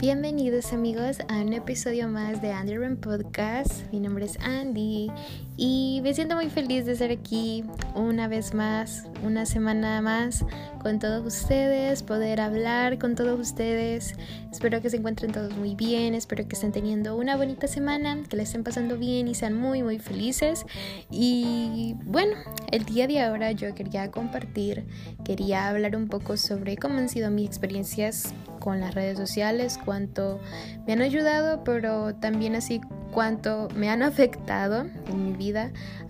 Bienvenidos amigos a un episodio más de Underrun Podcast. Mi nombre es Andy y me siento muy feliz de estar aquí una vez más, una semana más con todos ustedes, poder hablar con todos ustedes. Espero que se encuentren todos muy bien, espero que estén teniendo una bonita semana, que la estén pasando bien y sean muy muy felices. Y bueno, el día de ahora yo quería compartir, quería hablar un poco sobre cómo han sido mis experiencias con las redes sociales, cuánto me han ayudado, pero también así cuánto me han afectado en mi vida.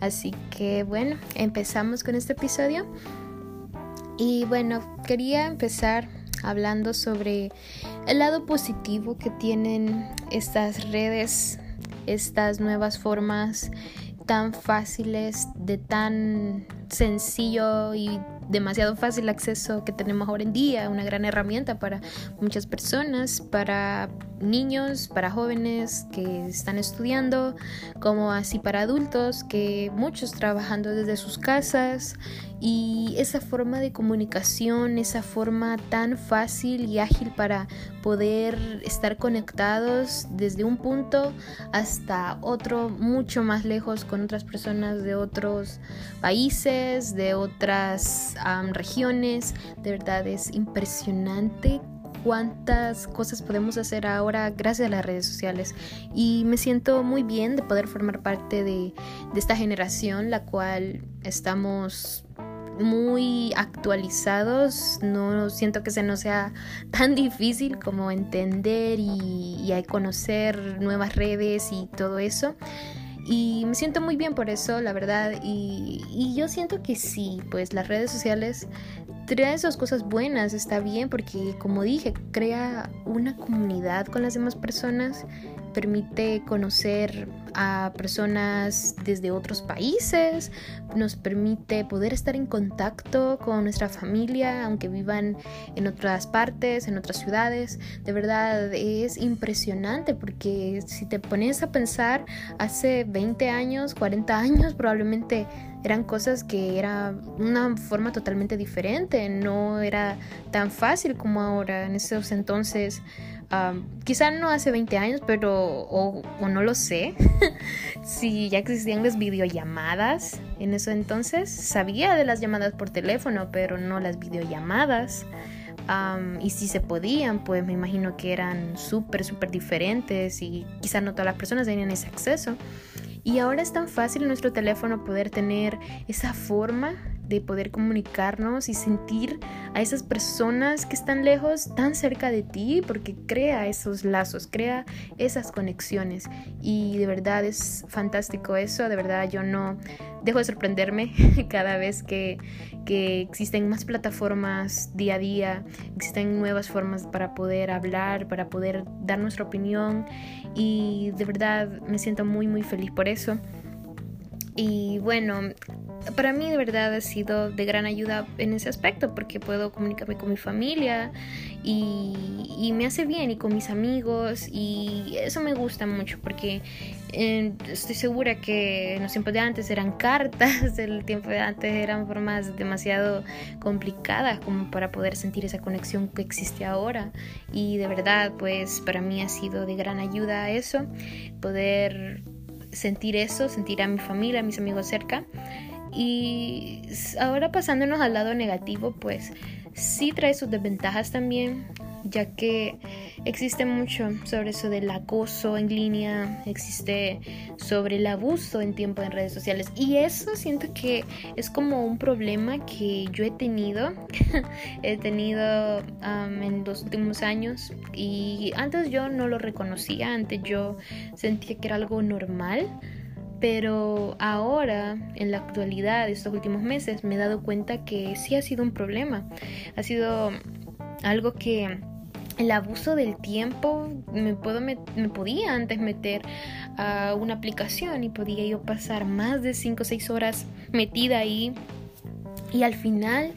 Así que bueno, empezamos con este episodio. Y bueno, quería empezar hablando sobre el lado positivo que tienen estas redes, estas nuevas formas tan fáciles, de tan sencillo y demasiado fácil acceso que tenemos ahora en día, una gran herramienta para muchas personas, para niños, para jóvenes que están estudiando, como así para adultos, que muchos trabajando desde sus casas. Y esa forma de comunicación, esa forma tan fácil y ágil para poder estar conectados desde un punto hasta otro mucho más lejos con otras personas de otros países, de otras regiones. De verdad es impresionante cuántas cosas podemos hacer ahora gracias a las redes sociales y me siento muy bien de poder formar parte de, esta generación la cual estamos muy actualizados, no siento que se nos sea tan difícil como entender y conocer nuevas redes y todo eso. Y me siento muy bien por eso, la verdad. Y, y yo siento que sí, pues las redes sociales traen esas cosas buenas, está bien, porque como dije, crea una comunidad con las demás personas permite conocer a personas desde otros países, nos permite poder estar en contacto con nuestra familia, aunque vivan en otras partes, en otras ciudades. De verdad es impresionante porque si te pones a pensar, hace 20 años, 40 años probablemente eran cosas que era una forma totalmente diferente, no era tan fácil como ahora. En esos entonces quizá no hace 20 años, pero o, no lo sé, si ya existían las videollamadas en eso entonces, sabía de las llamadas por teléfono, pero no las videollamadas. y si se podían, pues me imagino que eran súper, súper diferentes y quizá no todas las personas tenían ese acceso. Y ahora es tan fácil en nuestro teléfono poder tener esa forma de poder comunicarnos y sentir a esas personas que están lejos tan cerca de ti porque crea esos lazos, crea esas conexiones y de verdad es fantástico eso, de verdad yo no dejo de sorprenderme cada vez que, que existen más plataformas día a día, existen nuevas formas para poder hablar, para poder dar nuestra opinión y de verdad me siento muy muy feliz por eso. Y bueno, para mí de verdad ha sido de gran ayuda en ese aspecto porque puedo comunicarme con mi familia y, me hace bien y con mis amigos y eso me gusta mucho porque eh, estoy segura que en los tiempos de antes eran cartas, el tiempo de antes eran formas demasiado complicadas como para poder sentir esa conexión que existe ahora y de verdad pues para mí ha sido de gran ayuda eso, poder sentir eso, sentir a mi familia, a mis amigos cerca. Y ahora pasándonos al lado negativo, pues sí trae sus desventajas también, ya que existe mucho sobre eso del acoso en línea, existe sobre el abuso en tiempo en redes sociales y eso siento que es como un problema que yo he tenido, he tenido en los últimos años y antes yo no lo reconocía, antes yo sentía que era algo normal. Pero ahora, en la actualidad, estos últimos meses, me he dado cuenta que sí ha sido un problema. Ha sido algo que el abuso del tiempo me, puedo podía antes meter a una aplicación y podía yo pasar más de 5 o 6 horas metida ahí y al final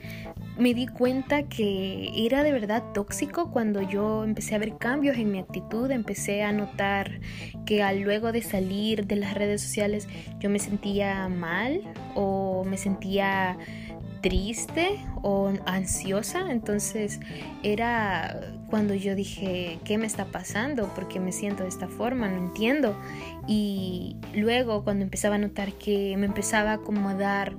me di cuenta que era de verdad tóxico cuando yo empecé a ver cambios en mi actitud, empecé a notar que al luego de salir de las redes sociales yo me sentía mal o me sentía triste o ansiosa. Entonces era cuando yo dije, ¿qué me está pasando? ¿Por qué me siento de esta forma? No entiendo. Y luego cuando empezaba a notar que me empezaba a dar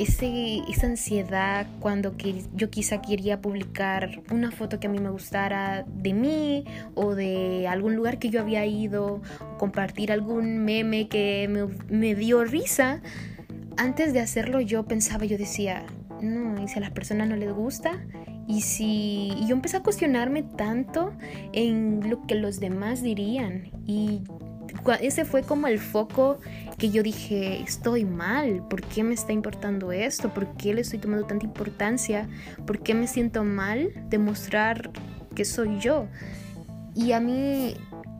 ese, esa ansiedad cuando que yo quizá quería publicar una foto que a mí me gustara de mí o de algún lugar que yo había ido, compartir algún meme que me, me dio risa. Antes de hacerlo yo pensaba, yo decía, no, y si a las personas no les gusta, y si y yo empecé a cuestionarme tanto en lo que los demás dirían y ese fue como el foco que yo dije, estoy mal, ¿por qué me está importando esto? ¿Por qué le estoy tomando tanta importancia? ¿Por qué me siento mal de mostrar que soy yo? Y a mí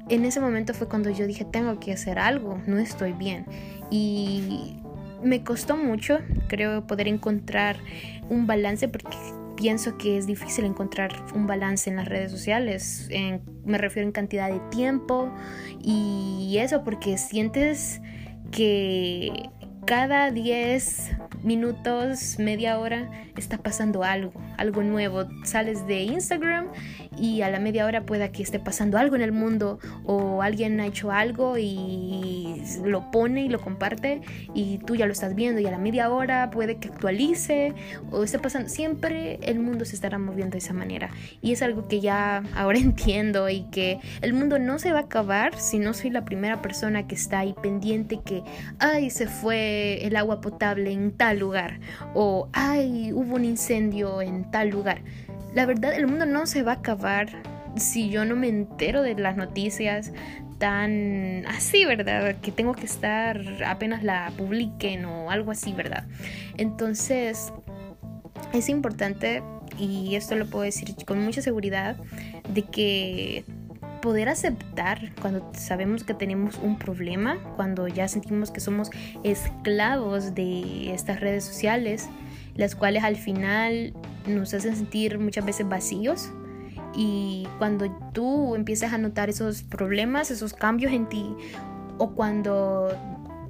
en ese momento fue cuando yo dije, tengo que hacer algo, no estoy bien. Y me costó mucho, creo, poder encontrar un balance porque pienso que es difícil encontrar un balance en las redes sociales. me refiero en cantidad de tiempo y eso porque sientes que cada 10 minutos, media hora, está pasando algo, algo nuevo. Sales de Instagram y a la media hora pueda que esté pasando algo en el mundo o alguien ha hecho algo y lo pone y lo comparte y tú ya lo estás viendo y a la media hora puede que actualice o esté pasando. Siempre el mundo se estará moviendo de esa manera y es algo que ya ahora entiendo y que el mundo no se va a acabar si no soy la primera persona que está ahí pendiente que, ay, se fue el agua potable en tal lugar o, ay, hubo un incendio en tal lugar. La verdad, el mundo no se va a acabar si yo no me entero de las noticias tan así, ¿verdad? Que tengo que estar apenas la publiquen o algo así, ¿verdad? Entonces, es importante, y esto lo puedo decir con mucha seguridad, de que poder aceptar cuando sabemos que tenemos un problema, cuando ya sentimos que somos esclavos de estas redes sociales, las cuales al final nos hacen sentir muchas veces vacíos. Y cuando tú empiezas a notar esos problemas, esos cambios en ti, o cuando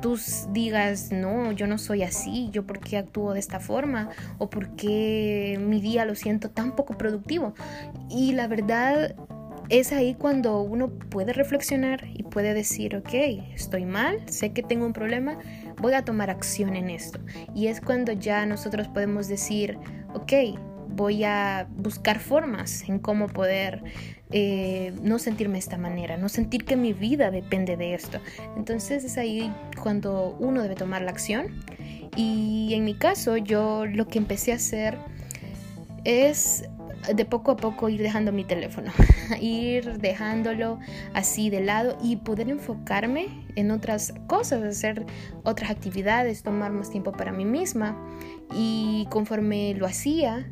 tú digas, no, yo no soy así, yo por qué actúo de esta forma, o por qué mi día lo siento tan poco productivo. Y la verdad, es ahí cuando uno puede reflexionar y puede decir, ok, estoy mal, sé que tengo un problema, voy a tomar acción en esto. Y es cuando ya nosotros podemos decir, ok, voy a buscar formas en cómo poder eh, no sentirme de esta manera, no sentir que mi vida depende de esto. Entonces es ahí cuando uno debe tomar la acción. Y en mi caso, yo lo que empecé a hacer es de poco a poco ir dejando mi teléfono, ir dejándolo así de lado y poder enfocarme en otras cosas, hacer otras actividades, tomar más tiempo para mí misma. Y conforme lo hacía,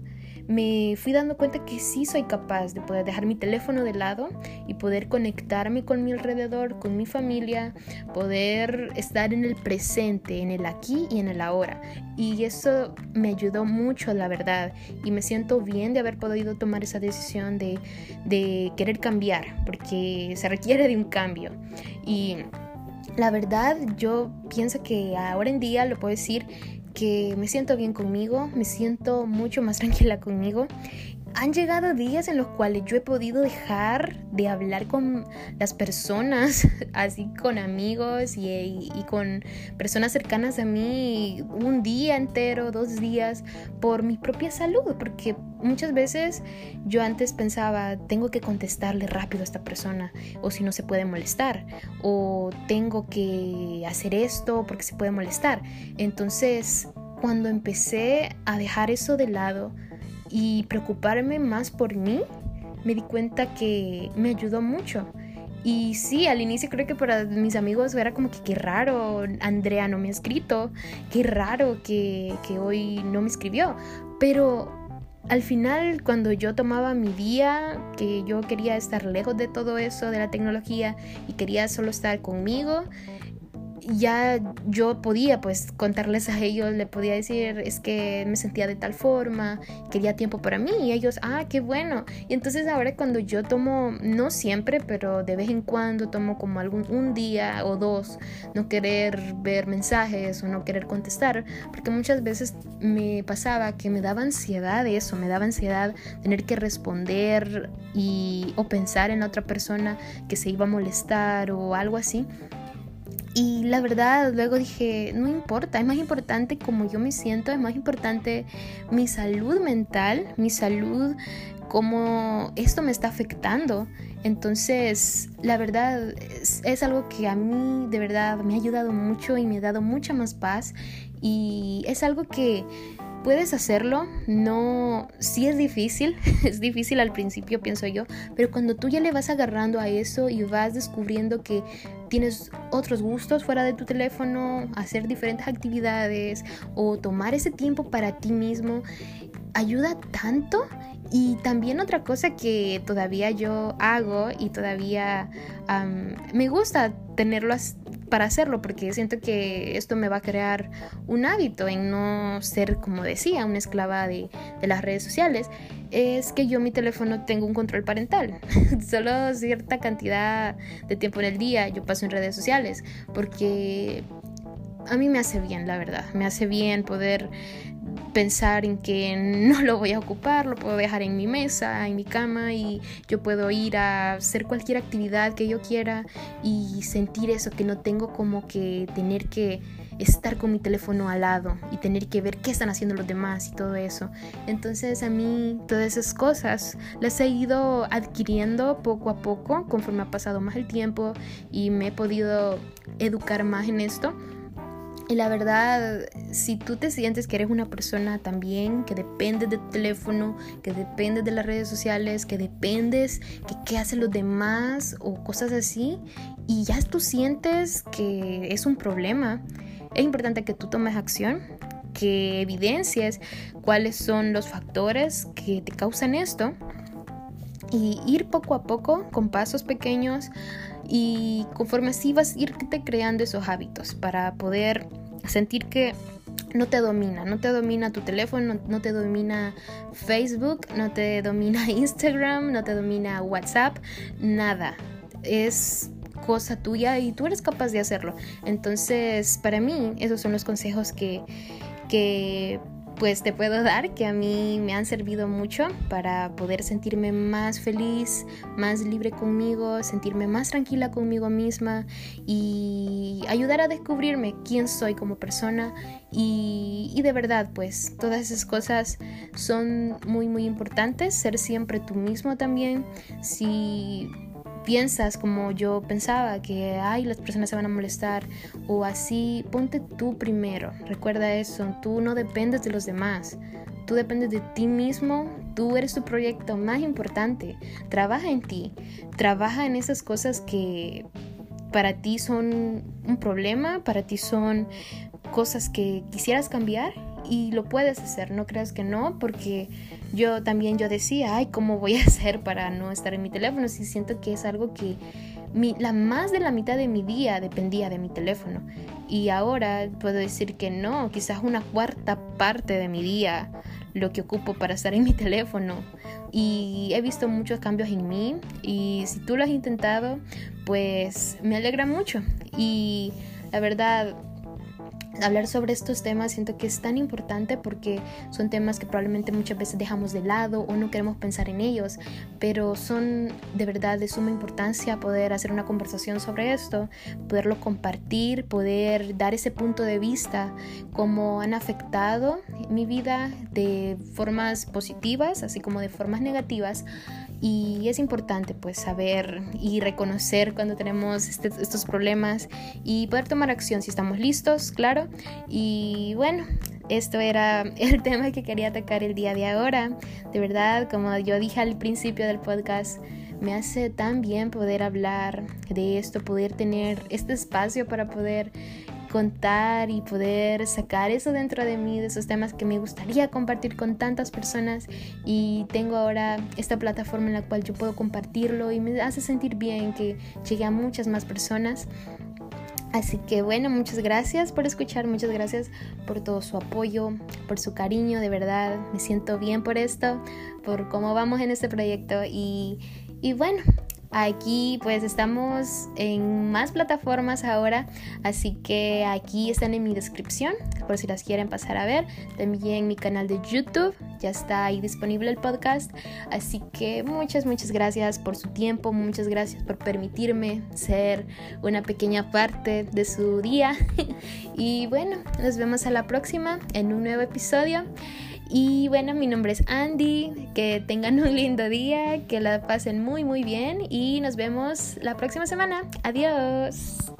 me fui dando cuenta que sí soy capaz de poder dejar mi teléfono de lado y poder conectarme con mi alrededor, con mi familia, poder estar en el presente, en el aquí y en el ahora. Y eso me ayudó mucho, la verdad. Y me siento bien de haber podido tomar esa decisión de, de querer cambiar, porque se requiere de un cambio. Y la verdad, yo pienso que ahora en día lo puedo decir que me siento bien conmigo, me siento mucho más tranquila conmigo. Han llegado días en los cuales yo he podido dejar de hablar con las personas, así con amigos y, con personas cercanas a mí un día entero, dos días, por mi propia salud, porque muchas veces yo antes pensaba, tengo que contestarle rápido a esta persona, o si no se puede molestar, o tengo que hacer esto porque se puede molestar. Entonces, cuando empecé a dejar eso de lado y preocuparme más por mí, me di cuenta que me ayudó mucho. Y sí, al inicio creo que para mis amigos era como que qué raro, Andrea no me ha escrito, qué raro que, que hoy no me escribió. Pero al final, cuando yo tomaba mi día, que yo quería estar lejos de todo eso, de la tecnología, y quería solo estar conmigo, ya yo podía pues contarles a ellos, le podía decir es que me sentía de tal forma, quería tiempo para mí y ellos, ah, qué bueno. Y entonces ahora cuando yo tomo, no siempre, pero de vez en cuando tomo como algún un día o dos, no querer ver mensajes o no querer contestar, porque muchas veces me pasaba que me daba ansiedad eso, me daba ansiedad tener que responder y o pensar en otra persona que se iba a molestar o algo así. Y la verdad, luego dije, no importa, es más importante como yo me siento, es más importante mi salud mental, mi salud, cómo esto me está afectando. Entonces, la verdad es, es, algo que a mí de verdad me ha ayudado mucho y me ha dado mucha más paz. Y es algo que puedes hacerlo, no, sí es difícil, es difícil al principio pienso yo, pero cuando tú ya le vas agarrando a eso y vas descubriendo que tienes otros gustos fuera de tu teléfono, hacer diferentes actividades o tomar ese tiempo para ti mismo, ayuda tanto. Y también otra cosa que todavía yo hago y todavía me gusta tenerlo para hacerlo porque siento que esto me va a crear un hábito en no ser, como decía, una esclava de, de las redes sociales, es que yo mi teléfono tengo un control parental. Solo cierta cantidad de tiempo en el día yo paso en redes sociales porque a mí me hace bien, la verdad, me hace bien poder pensar en que no lo voy a ocupar, lo puedo dejar en mi mesa, en mi cama y yo puedo ir a hacer cualquier actividad que yo quiera y sentir eso, que no tengo como que tener que estar con mi teléfono al lado y tener que ver qué están haciendo los demás y todo eso. Entonces a mí todas esas cosas las he ido adquiriendo poco a poco conforme ha pasado más el tiempo y me he podido educar más en esto y la verdad, si tú te sientes que eres una persona también que depende de tu teléfono, que depende de las redes sociales, que dependes que qué hacen los demás o cosas así, y ya tú sientes que es un problema, es importante que tú tomes acción, que evidencies cuáles son los factores que te causan esto y ir poco a poco con pasos pequeños y conforme así vas a irte creando esos hábitos para poder sentir que no te domina, no te domina tu teléfono, no, te domina Facebook, no te domina Instagram, no te domina WhatsApp, nada. Es cosa tuya y tú eres capaz de hacerlo. Entonces, para mí, esos son los consejos que, que pues te puedo dar que a mí me han servido mucho para poder sentirme más feliz, más libre conmigo, sentirme más tranquila conmigo misma y ayudar a descubrirme quién soy como persona. Y, y de verdad pues todas esas cosas son muy muy importantes, ser siempre tú mismo también, si piensas como yo pensaba, que ay, las personas se van a molestar o así, ponte tú primero. Recuerda eso, tú no dependes de los demás. Tú dependes de ti mismo, tú eres tu proyecto más importante. Trabaja en ti, trabaja en esas cosas que para ti son un problema, para ti son cosas que quisieras cambiar y lo puedes hacer, no creas que no, porque yo también yo decía, ay, ¿cómo voy a hacer para no estar en mi teléfono? Si siento que es algo que la más de la mitad de mi día dependía de mi teléfono. Y ahora puedo decir que no, quizás una cuarta parte de mi día lo que ocupo para estar en mi teléfono. Y he visto muchos cambios en mí y si tú lo has intentado, pues me alegra mucho. Y la verdad, hablar sobre estos temas siento que es tan importante porque son temas que probablemente muchas veces dejamos de lado o no queremos pensar en ellos, pero son de verdad de suma importancia poder hacer una conversación sobre esto, poderlo compartir, poder dar ese punto de vista, cómo han afectado mi vida de formas positivas, así como de formas negativas y es importante pues saber y reconocer cuando tenemos este, estos problemas y poder tomar acción si estamos listos, claro. Y bueno, esto era el tema que quería atacar el día de ahora. De verdad, como yo dije al principio del podcast, me hace tan bien poder hablar de esto, poder tener este espacio para poder contar y poder sacar eso dentro de mí, de esos temas que me gustaría compartir con tantas personas y tengo ahora esta plataforma en la cual yo puedo compartirlo y me hace sentir bien que llegue a muchas más personas. Así que bueno, muchas gracias por escuchar, muchas gracias por todo su apoyo, por su cariño, de verdad, me siento bien por esto, por cómo vamos en este proyecto y, y bueno, Aquí pues estamos en más plataformas ahora, así que aquí están en mi descripción por si las quieren pasar a ver. También mi canal de YouTube, ya está ahí disponible el podcast. Así que muchas, muchas gracias por su tiempo, muchas gracias por permitirme ser una pequeña parte de su día. y bueno, nos vemos a la próxima en un nuevo episodio. Y bueno, mi nombre es Andy, que tengan un lindo día, que la pasen muy muy bien y nos vemos la próxima semana. Adiós.